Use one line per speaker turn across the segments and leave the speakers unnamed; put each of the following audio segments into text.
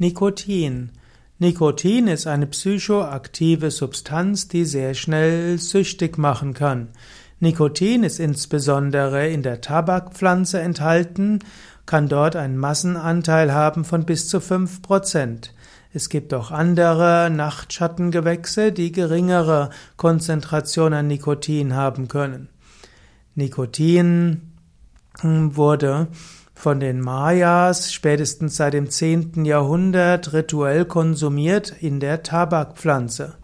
Nikotin. Nikotin ist eine psychoaktive Substanz, die sehr schnell süchtig machen kann. Nikotin ist insbesondere in der Tabakpflanze enthalten, kann dort einen Massenanteil haben von bis zu 5%. Es gibt auch andere Nachtschattengewächse, die geringere Konzentration an Nikotin haben können. Nikotin wurde von den Mayas spätestens seit dem 10. Jahrhundert rituell konsumiert in der Tabakpflanze.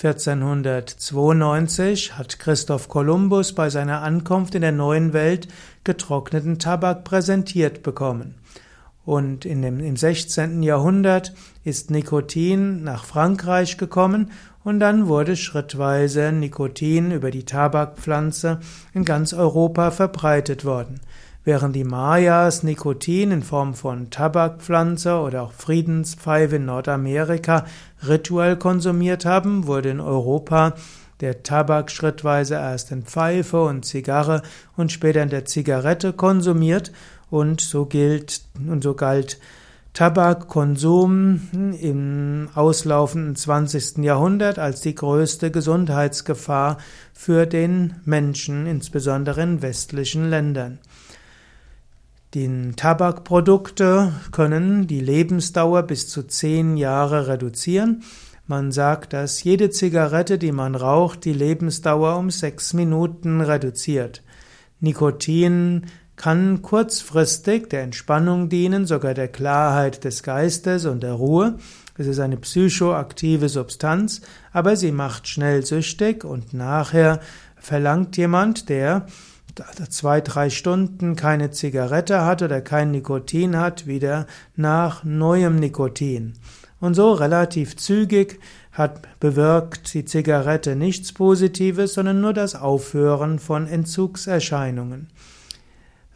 1492 hat Christoph Kolumbus bei seiner Ankunft in der neuen Welt getrockneten Tabak präsentiert bekommen. Und in dem, im 16. Jahrhundert ist Nikotin nach Frankreich gekommen und dann wurde schrittweise Nikotin über die Tabakpflanze in ganz Europa verbreitet worden. Während die Mayas Nikotin in Form von Tabakpflanze oder auch Friedenspfeife in Nordamerika rituell konsumiert haben, wurde in Europa der Tabak schrittweise erst in Pfeife und Zigarre und später in der Zigarette konsumiert und so gilt und so galt Tabakkonsum im auslaufenden 20. Jahrhundert als die größte Gesundheitsgefahr für den Menschen, insbesondere in westlichen Ländern. Die Tabakprodukte können die Lebensdauer bis zu zehn Jahre reduzieren. Man sagt, dass jede Zigarette, die man raucht, die Lebensdauer um sechs Minuten reduziert. Nikotin kann kurzfristig der Entspannung dienen, sogar der Klarheit des Geistes und der Ruhe. Es ist eine psychoaktive Substanz, aber sie macht schnell süchtig und nachher verlangt jemand, der zwei, drei Stunden keine Zigarette hat oder kein Nikotin hat, wieder nach neuem Nikotin. Und so relativ zügig hat bewirkt die Zigarette nichts Positives, sondern nur das Aufhören von Entzugserscheinungen.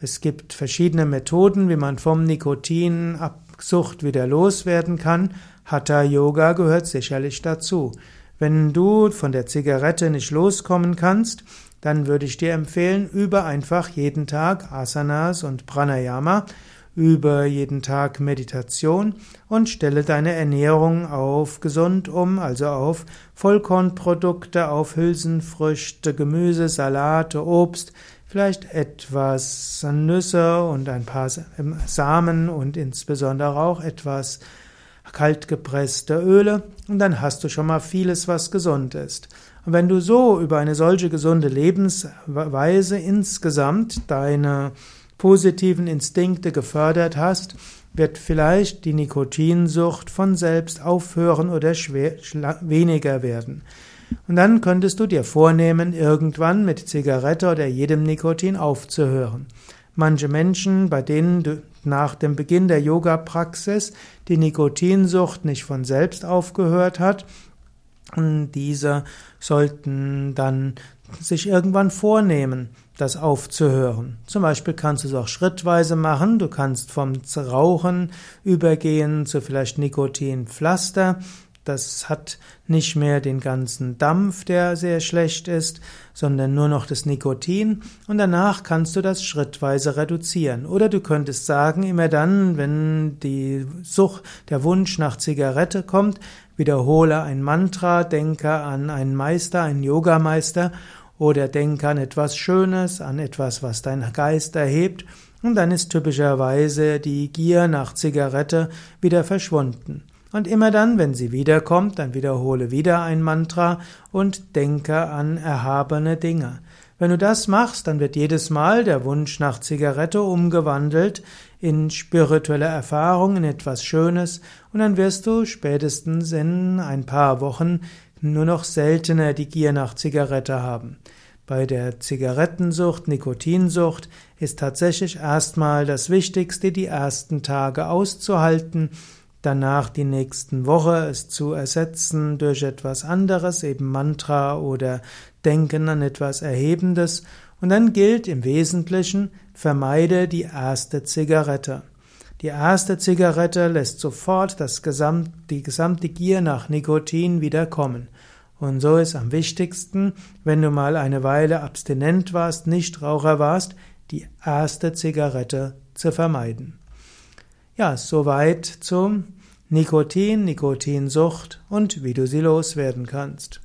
Es gibt verschiedene Methoden, wie man vom Nikotinabsucht wieder loswerden kann. Hatha Yoga gehört sicherlich dazu. Wenn du von der Zigarette nicht loskommen kannst, dann würde ich dir empfehlen, übe einfach jeden Tag Asanas und Pranayama, übe jeden Tag Meditation und stelle deine Ernährung auf gesund um, also auf Vollkornprodukte, auf Hülsenfrüchte, Gemüse, Salate, Obst, vielleicht etwas Nüsse und ein paar Samen und insbesondere auch etwas kaltgepresste Öle und dann hast du schon mal vieles, was gesund ist. Und wenn du so über eine solche gesunde Lebensweise insgesamt deine positiven Instinkte gefördert hast, wird vielleicht die Nikotinsucht von selbst aufhören oder schwer, weniger werden. Und dann könntest du dir vornehmen, irgendwann mit Zigarette oder jedem Nikotin aufzuhören. Manche Menschen, bei denen du nach dem Beginn der Yoga-Praxis die Nikotinsucht nicht von selbst aufgehört hat, diese sollten dann sich irgendwann vornehmen, das aufzuhören. Zum Beispiel kannst du es auch schrittweise machen. Du kannst vom Rauchen übergehen zu vielleicht Nikotinpflaster. Das hat nicht mehr den ganzen Dampf, der sehr schlecht ist, sondern nur noch das Nikotin und danach kannst du das schrittweise reduzieren. Oder du könntest sagen, immer dann, wenn die Sucht, der Wunsch nach Zigarette kommt, wiederhole ein Mantra, denke an einen Meister, einen Yogameister oder denke an etwas Schönes, an etwas, was dein Geist erhebt und dann ist typischerweise die Gier nach Zigarette wieder verschwunden. Und immer dann, wenn sie wiederkommt, dann wiederhole wieder ein Mantra und denke an erhabene Dinge. Wenn du das machst, dann wird jedes Mal der Wunsch nach Zigarette umgewandelt in spirituelle Erfahrung, in etwas Schönes, und dann wirst du spätestens in ein paar Wochen nur noch seltener die Gier nach Zigarette haben. Bei der Zigarettensucht, Nikotinsucht ist tatsächlich erstmal das Wichtigste, die ersten Tage auszuhalten, danach die nächsten Woche es zu ersetzen durch etwas anderes, eben Mantra oder Denken an etwas Erhebendes. Und dann gilt im Wesentlichen, vermeide die erste Zigarette. Die erste Zigarette lässt sofort das Gesamt, die gesamte Gier nach Nikotin wieder kommen. Und so ist am wichtigsten, wenn du mal eine Weile abstinent warst, Nichtraucher warst, die erste Zigarette zu vermeiden. Ja, soweit zum Nikotin, Nikotinsucht und wie du sie loswerden kannst.